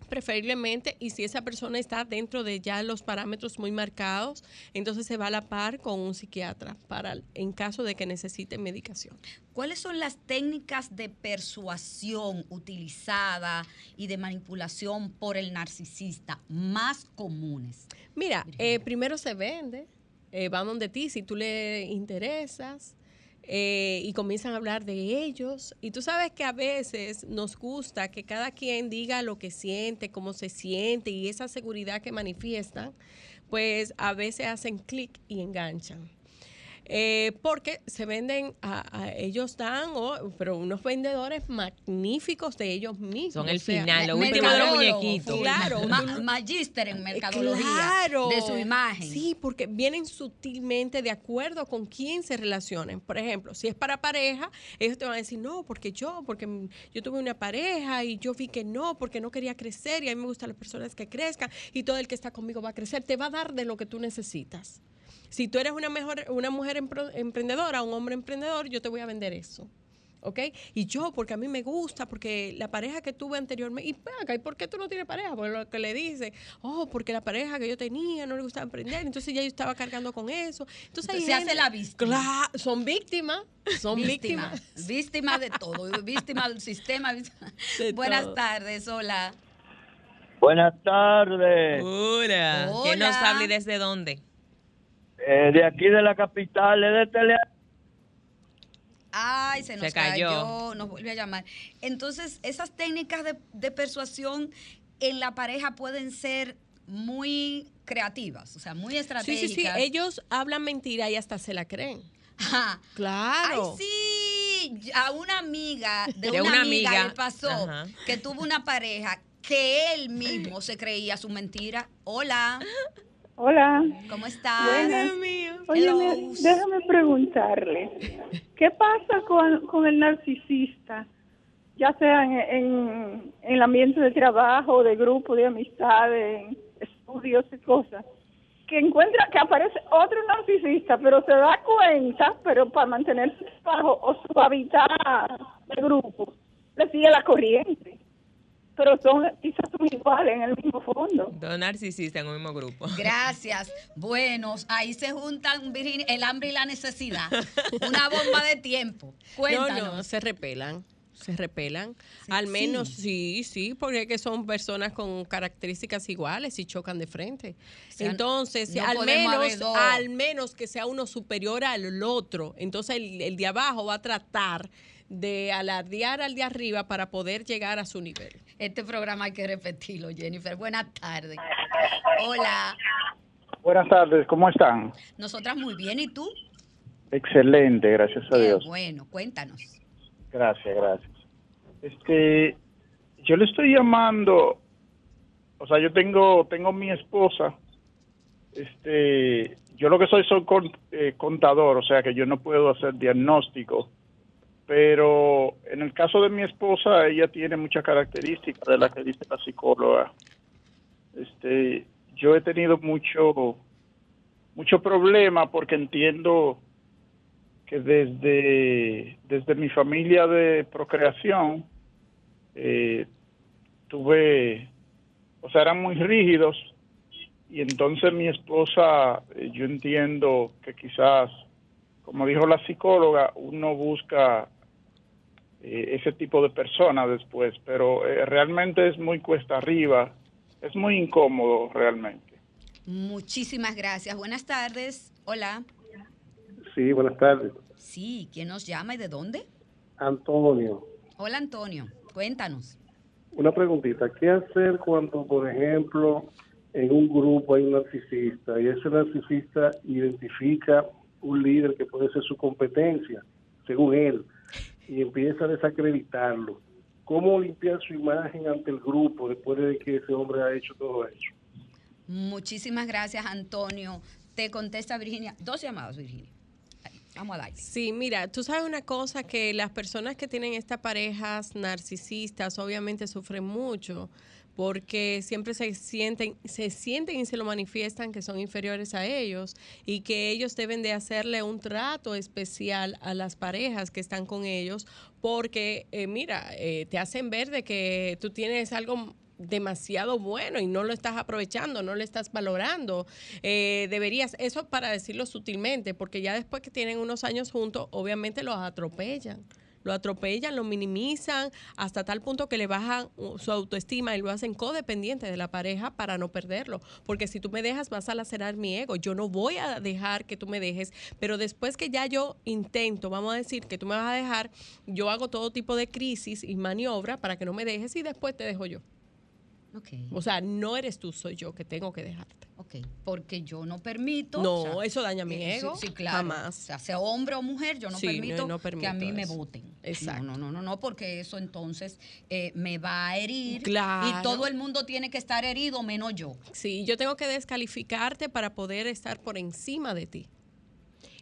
preferiblemente y si esa persona está dentro de ya los parámetros muy marcados, entonces se va a la par con un psiquiatra para en caso de que necesite medicación. ¿Cuáles son las técnicas de persuasión utilizada y de manipulación por el narcisista más comunes? Mira, eh, primero se vende, eh, van donde ti si tú le interesas. Eh, y comienzan a hablar de ellos. Y tú sabes que a veces nos gusta que cada quien diga lo que siente, cómo se siente y esa seguridad que manifiestan, pues a veces hacen clic y enganchan. Eh, porque se venden, a, a- ellos dan, oh, pero unos vendedores magníficos de ellos mismos. Son el o sea, final, lo último de los muñequitos. Claro. Ma- magíster en mercadología Claro. de su imagen. Sí, porque vienen sutilmente de acuerdo con quién se relacionen. Por ejemplo, si es para pareja, ellos te van a decir, no, porque yo, porque mm, yo tuve una pareja y yo vi que no, porque no quería crecer y a mí me gustan las personas que crezcan y todo el que está conmigo va a crecer. Te va a dar de lo que tú necesitas. Si tú eres una, mejor, una mujer emprendedora, un hombre emprendedor, yo te voy a vender eso. ¿ok? Y yo, porque a mí me gusta, porque la pareja que tuve anteriormente, y acá, ¿y por qué tú no tienes pareja? Porque lo que le dice, oh, porque la pareja que yo tenía no le gustaba emprender, entonces ya yo estaba cargando con eso. Entonces, Se hace la víctima. Claro, son víctimas, son Víctima, víctimas. víctima de todo, víctima del sistema. De Buenas todo. tardes, hola. Buenas tardes. Hola. ¿Quién nos Hola. habla y desde dónde? Eh, de aquí de la capital, es de Tele. Ay, se Se nos cayó. cayó. nos vuelve a llamar. Entonces, esas técnicas de, de persuasión en la pareja pueden ser muy creativas, o sea, muy Sí, estratégicas. sí, sí, ellos hablan mentira y hasta se la creen. Ajá. Claro. Ay, sí, a una amiga de, De una, una amiga, amiga. le pasó Ajá. que tuvo una pareja que él mismo se creía su mentira. Hola, Hola. ¿cómo estás? Buenas. Oye, me- déjame preguntarle, ¿qué pasa con, con el narcisista? Ya sea en, en, en el ambiente de trabajo, de grupo, de amistades, en estudios y cosas, que encuentra que aparece otro narcisista, pero se da cuenta, pero para mantener su trabajo o su hábitat de grupo, le sigue la corriente. Pero son quizás son iguales en el mismo fondo. Dos narcisistas en un mismo grupo. Gracias. Buenos, ahí se juntan Virginia, el hambre y la necesidad. Una bomba de tiempo. Cuéntanos. No, no, se repelan. Se repelan. Sí, al menos, sí. sí, sí, porque es que son personas con características iguales y chocan de frente. sea, entonces, no al menos, al menos que sea uno superior al otro. Entonces, el, el de abajo va a tratar de alardear al de arriba para poder llegar a su nivel. Este programa hay que repetirlo, Jennifer. Buenas tardes. Hola. Buenas tardes, ¿cómo están? Nosotras muy bien, ¿y tú? Excelente, gracias a Qué Dios. bueno, cuéntanos. Gracias, gracias. Este, yo le estoy llamando, o sea, yo tengo, tengo mi esposa, este, yo lo que soy soy con- eh, contador, o sea que yo no puedo hacer diagnóstico, pero en el caso de mi esposa, ella tiene muchas características de las que dice la psicóloga. Este, yo he tenido mucho, mucho problema porque entiendo que desde, desde mi familia de procreación eh, tuve, o sea, eran muy rígidos y entonces mi esposa, eh, yo entiendo que quizás, como dijo la psicóloga, uno busca ese tipo de persona después, pero eh, realmente es muy cuesta arriba, es muy incómodo realmente. Muchísimas gracias. Buenas tardes. Hola. Sí, buenas tardes. Sí, ¿quién nos llama y de dónde? Antonio, Hola, Antonio. Cuéntanos. una preguntita. ¿Qué hacer cuando, por ejemplo, en un grupo hay un narcisista y ese narcisista identifica un líder que puede ser su competencia, según él, y empieza a desacreditarlo? ¿Cómo limpiar su imagen ante el grupo después de que ese hombre ha hecho todo eso? Muchísimas gracias, Antonio. Te contesta Virginia. Dos llamadas, Virginia. Vamos a darle. Sí, mira, tú sabes una cosa, que las personas que tienen estas parejas narcisistas obviamente sufren mucho porque siempre se sienten, se sienten y se lo manifiestan que son inferiores a ellos y que ellos deben de hacerle un trato especial a las parejas que están con ellos porque, eh, mira, eh, te hacen ver de que tú tienes algo demasiado bueno y no lo estás aprovechando, no lo estás valorando. Eh, deberías, eso para decirlo sutilmente, porque ya después que tienen unos años juntos, obviamente los atropellan. Lo atropellan, lo minimizan hasta tal punto que le bajan uh, su autoestima y lo hacen codependiente de la pareja para no perderlo. Porque si tú me dejas, vas a lacerar mi ego. Yo no voy a dejar que tú me dejes, pero después que ya yo intento, vamos a decir que tú me vas a dejar, yo hago todo tipo de crisis y maniobra para que no me dejes y después te dejo yo. O sea, no eres tú, soy yo que tengo que dejarte. Ok, porque yo no permito. No, o sea, eso daña mi eh, ego. Sí, sí, claro. Jamás. O sea, sea hombre o mujer, yo no, Sí, no, permito, no que a mí me voten. Exacto. No, no, no, no, no, porque eso entonces eh, me va a herir. Claro. Y todo el mundo tiene que estar herido, menos yo. Sí, yo tengo que descalificarte para poder estar por encima de ti.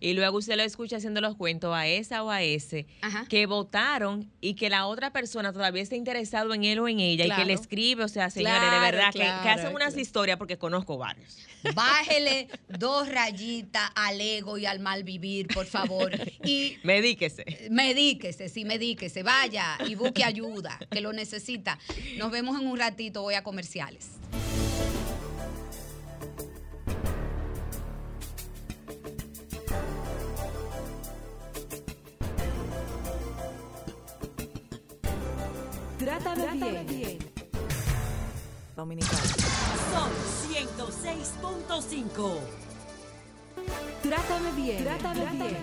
Y luego usted lo escucha haciendo los cuentos a esa o a ese que votaron y que la otra persona todavía está interesado en él o en ella y que le escribe, o sea, señores, de verdad, que, que, hacen unas historias porque conozco varios. Bájele dos rayitas al ego y al mal vivir, por favor. Y medíquese. Medíquese, sí, medíquese. Vaya y busque ayuda, que lo necesita. Nos vemos en un ratito, voy a comerciales. Trátame bien. Dominicano. Son 106.5. Trátame bien. Trátame, bien.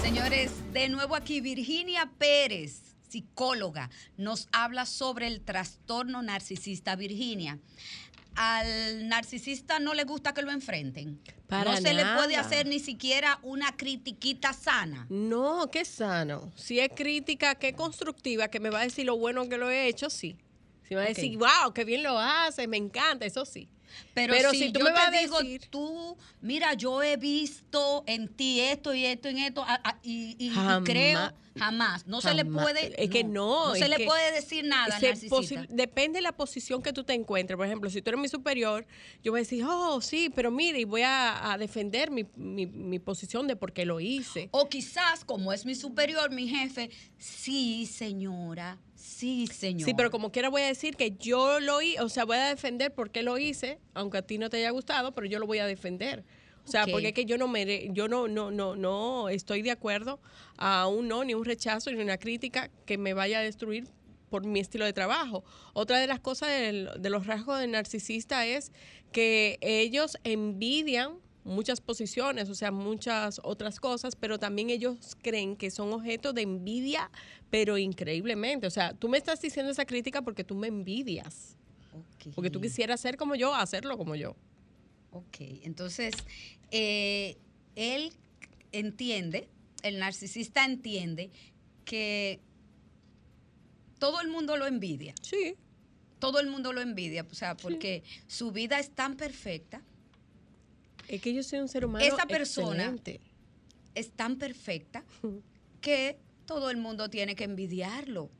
Señores, de nuevo aquí Virginia Pérez, psicóloga, nos habla sobre el trastorno narcisista. Virginia, al narcisista no le gusta que lo enfrenten. no se le puede hacer ni siquiera una critiquita sana. No, qué sano. Si es crítica, qué constructiva, que me va a decir lo bueno que lo he hecho, sí. Si me va a decir, wow, qué bien lo hace, me encanta, eso sí. Pero, si, tú me vas a decir, tú, mira, yo he visto en ti esto y esto y esto, y, creo jamás. No se le puede. Es que no. No se le puede decir nada. Depende de la posición que tú te encuentres. Por ejemplo, si tú eres mi superior, yo voy a decir, oh, sí, pero mire, y voy a, defender mi, mi, posición de por qué lo hice. O quizás, como es mi superior, mi jefe, sí, señora, Sí, señor. Sí, pero como quiera voy a decir que yo lo hice, o sea, voy a defender por qué lo hice, aunque a ti no te haya gustado, pero yo lo voy a defender. O sea, porque es que yo no me, yo no, no, no, no estoy de acuerdo a un no, ni un rechazo, ni una crítica que me vaya a destruir por mi estilo de trabajo. Otra de las cosas de los rasgos del narcisista es que ellos envidian muchas posiciones, o sea, muchas otras cosas, pero también ellos creen que son objeto de envidia, pero increíblemente. O sea, tú me estás diciendo esa crítica porque tú me envidias. Porque tú quisieras ser como yo, hacerlo como yo. Ok, entonces, eh, él entiende, el narcisista entiende que todo el mundo lo envidia. Sí. Todo el mundo lo envidia, o sea, porque su vida es tan perfecta es que yo soy un ser humano. Esa persona es tan perfecta que todo el mundo tiene que envidiarlo.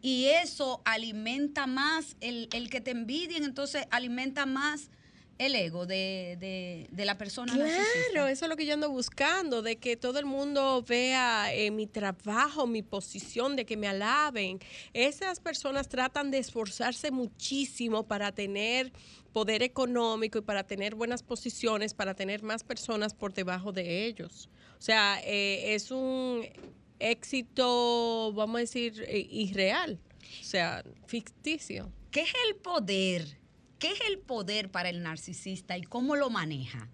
Y eso alimenta más el, el que te envidien, entonces alimenta más el ego de, la persona. Claro, eso es lo que yo ando buscando, de que todo el mundo vea eh, mi trabajo, mi posición, de que me alaben. Esas personas tratan de esforzarse muchísimo para tener poder económico y para tener buenas posiciones, para tener más personas por debajo de ellos. O sea, eh, es un éxito, vamos a decir, eh, irreal, o sea, ficticio. ¿Qué es el poder? ¿Qué es el poder para el narcisista y cómo lo maneja?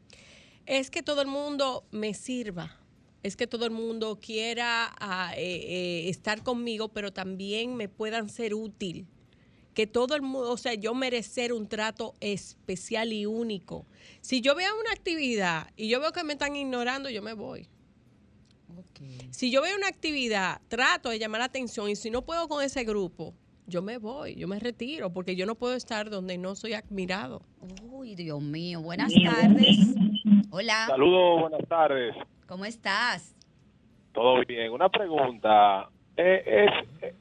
Es que todo el mundo me sirva. Es que todo el mundo quiera ah, eh, eh, estar conmigo, pero también me puedan ser útil. Que todo el mundo, o sea, yo merecer un trato especial y único. Si yo veo una actividad y yo veo que me están ignorando, yo me voy. Si yo veo una actividad, trato de llamar la atención y si no puedo con ese grupo, yo me voy, yo me retiro, porque yo no puedo estar donde no soy admirado. Uy, Dios mío, buenas tardes. Hola. Saludos, buenas tardes. ¿Cómo estás? Todo bien. Una pregunta. Eh, es, eh,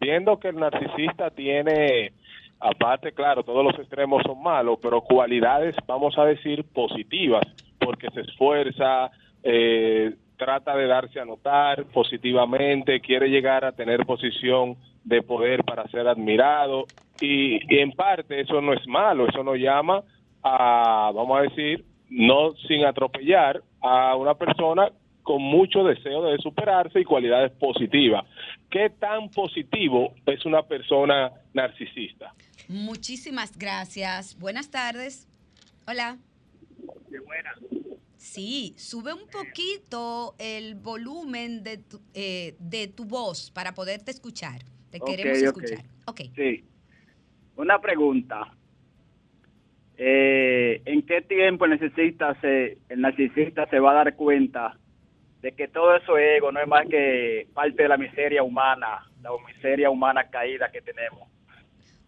viendo que el narcisista tiene, aparte, claro, todos los extremos son malos, pero cualidades, vamos a decir, positivas, porque se esfuerza, eh, trata de darse a notar positivamente, quiere llegar a tener posición de poder para ser admirado y, en parte eso no es malo, eso nos llama a, vamos a decir, no sin atropellar a una persona con mucho deseo de superarse y cualidades positivas. ¿Qué tan positivo es una persona narcisista? Muchísimas gracias. Buenas tardes. Hola. Qué buena. Sí, sube un poquito el volumen de tu, eh, de tu voz para poderte escuchar. Te queremos escuchar. Okay. Sí. Una pregunta. Eh, ¿En qué tiempo el narcisista, se, el narcisista se va a dar cuenta de que todo eso ego no es más que parte de la miseria humana, la miseria humana caída que tenemos?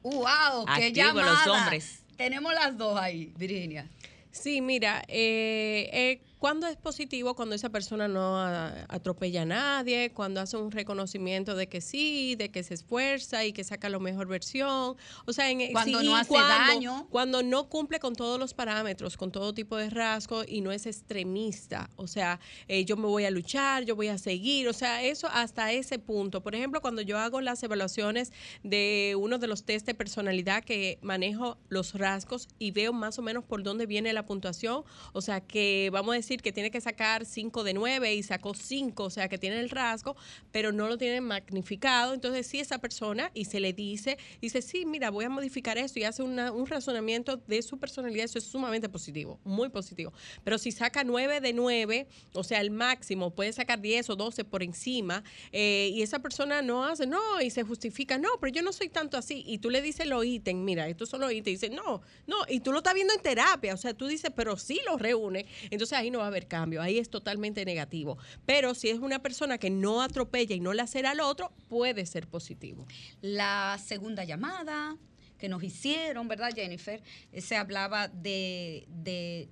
¡Wow! ¡Qué Activo, los llamada! hombres. Tenemos las dos ahí, Virginia. Sí, mira, eh, eh, cuando es positivo, cuando esa persona no a- atropella a nadie, cuando hace un reconocimiento de que sí, de que se esfuerza y que saca la mejor versión. O sea, en, Cuando sí, no hace cuando- daño. Cuando no cumple con todos los parámetros, con todo tipo de rasgo y no es extremista. O sea, eh, yo me voy a luchar, yo voy a seguir. O sea, eso hasta ese punto. Por ejemplo, cuando yo hago las evaluaciones de uno de los test de personalidad que manejo los rasgos y veo más o menos por dónde viene la puntuación. O sea, que vamos a decir que tiene que sacar 5 de 9 y sacó 5, o sea, que tiene el rasgo, pero no lo tiene magnificado. Entonces, si esa persona y se le dice, dice, sí, mira, voy a modificar esto y hace una- un razonamiento de su personalidad, eso es sumamente positivo, muy positivo. Pero si saca 9 de 9, o sea, el máximo, puede sacar 10 o 12 por encima, eh, y esa persona no hace, no, y se justifica, no, pero yo no soy tanto así, y tú le dices los ítems, mira, estos son los ítems, dice, no, no, y tú lo estás viendo en terapia, o sea, tú dices, pero sí los reúne, entonces ahí no haber cambio, ahí es totalmente negativo. Pero si es una persona que no atropella y no le hace al otro, puede ser positivo. La segunda llamada que nos hicieron, ¿verdad, Jennifer? Eh, Se hablaba de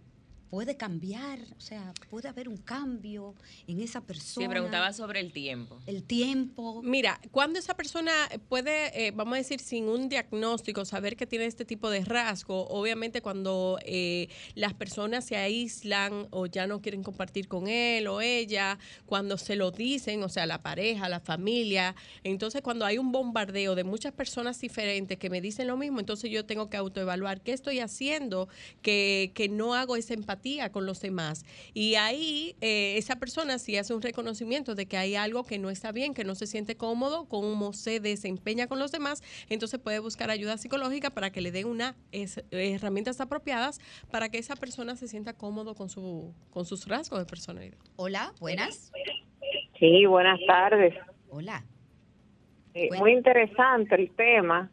puede cambiar, o sea, puede haber un cambio en esa persona. Sí, preguntaba sobre el tiempo. El tiempo. Mira, cuando esa persona puede, eh, vamos a decir, sin un diagnóstico, saber que tiene este tipo de rasgo, obviamente cuando eh, las personas se aíslan o ya no quieren compartir con él o ella, cuando se lo dicen, o sea, la pareja, la familia, entonces cuando hay un bombardeo de muchas personas diferentes que me dicen lo mismo, entonces yo tengo que autoevaluar qué estoy haciendo, que, que no hago esa empatía con los demás. Y ahí eh, esa persona sí hace un reconocimiento de que hay algo que no está bien, que no se siente cómodo, cómo se desempeña con los demás, entonces puede buscar ayuda psicológica para que le den unas herramientas apropiadas para que esa persona se sienta cómodo con, su, con sus rasgos de personalidad. Hola, buenas. Sí, buenas tardes. Hola. Eh, muy interesante el tema.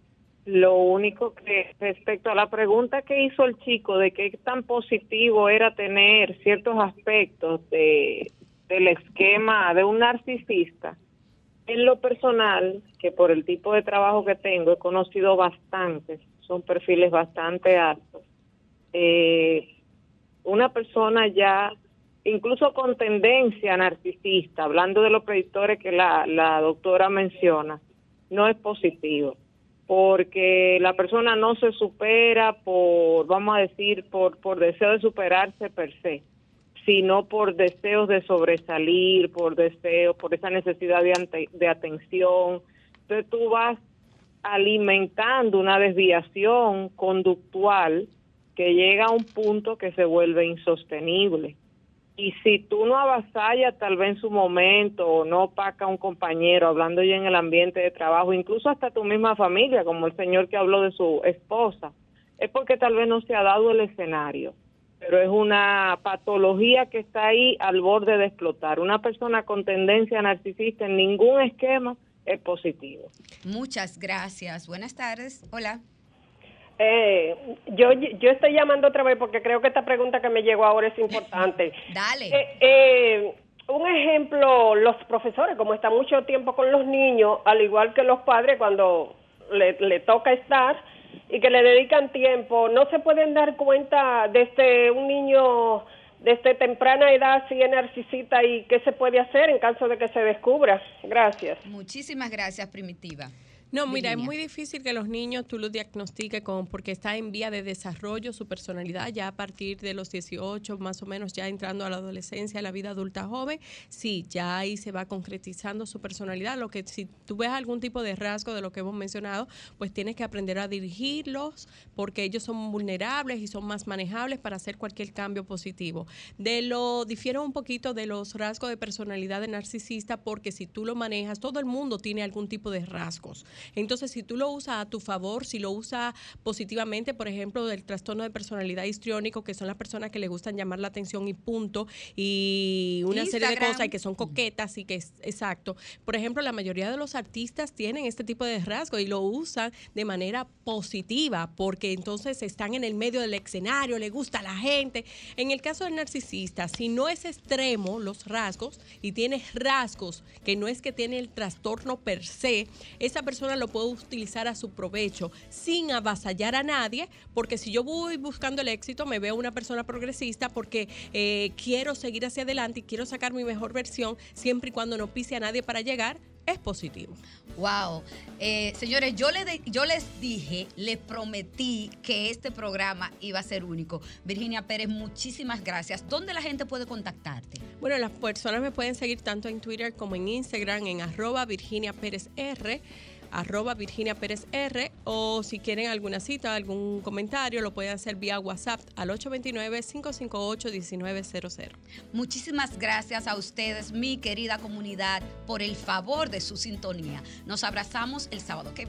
Lo único que respecto a la pregunta que hizo el chico de qué tan positivo era tener ciertos aspectos de, del esquema de un narcisista, en lo personal, que por el tipo de trabajo que tengo he conocido bastantes, son perfiles bastante altos. Eh, una persona ya, incluso con tendencia narcisista, hablando de los predictores que la, la doctora menciona, no es positivo, porque la persona no se supera por, vamos a decir, por, por deseo de superarse per se, sino por deseos de sobresalir, por deseos, por esa necesidad de, de atención. Entonces tú vas alimentando una desviación conductual que llega a un punto que se vuelve insostenible. Y si tú no avasallas tal vez en su momento o no opaca a un compañero, hablando ya en el ambiente de trabajo, incluso hasta tu misma familia, como el señor que habló de su esposa, es porque tal vez no se ha dado el escenario, pero es una patología que está ahí al borde de explotar. Una persona con tendencia narcisista en ningún esquema es positivo. Muchas gracias. Buenas tardes. Hola. Eh, yo, yo estoy llamando otra vez porque creo que esta pregunta que me llegó ahora es importante. Dale. Eh, eh, un ejemplo, los profesores, como están mucho tiempo con los niños, al igual que los padres cuando le, le toca estar y que le dedican tiempo, no se pueden dar cuenta desde un niño desde temprana edad si es narcisista y qué se puede hacer en caso de que se descubra. Gracias. Muchísimas gracias, Primitiva. No, mira, es muy difícil que los niños tú los diagnostiques con, porque está en vía de desarrollo su personalidad ya a partir de los 18, más o menos ya entrando a la adolescencia, a la vida adulta joven. Sí, ya ahí se va concretizando su personalidad. Lo que si tú ves algún tipo de rasgo de lo que hemos mencionado, pues tienes que aprender a dirigirlos porque ellos son vulnerables y son más manejables para hacer cualquier cambio positivo. De lo difiere un poquito de los rasgos de personalidad de narcisista porque si tú lo manejas, todo el mundo tiene algún tipo de rasgos. Entonces, si tú lo usas a tu favor, si lo usas positivamente, por ejemplo, del trastorno de personalidad histriónico, que son las personas que le gustan llamar la atención y punto, y una serie de cosas y que son coquetas y que es exacto. Por ejemplo, la mayoría de los artistas tienen este tipo de rasgos y lo usan de manera positiva, porque entonces están en el medio del escenario, le gusta a la gente. En el caso del narcisista, si no es extremo los rasgos y tiene rasgos que no es que tiene el trastorno per se, esa persona persona lo puede utilizar a su provecho sin avasallar a nadie, porque si yo voy buscando el éxito, me veo una persona progresista porque eh, quiero seguir hacia adelante y quiero sacar mi mejor versión, siempre y cuando no pise a nadie para llegar, es positivo. Wow. Eh, señores, yo, le de- yo les dije, les prometí que este programa iba a ser único. Virginia Pérez, muchísimas gracias. ¿Dónde la gente puede contactarte? Bueno, las personas me pueden seguir tanto en Twitter como en Instagram en arroba Virginia Pérez R, arroba Virginia Pérez R, o si quieren alguna cita, algún comentario, lo pueden hacer vía WhatsApp al 829-558-1900. Muchísimas gracias a ustedes, mi querida comunidad, por el favor de su sintonía. Nos abrazamos el sábado que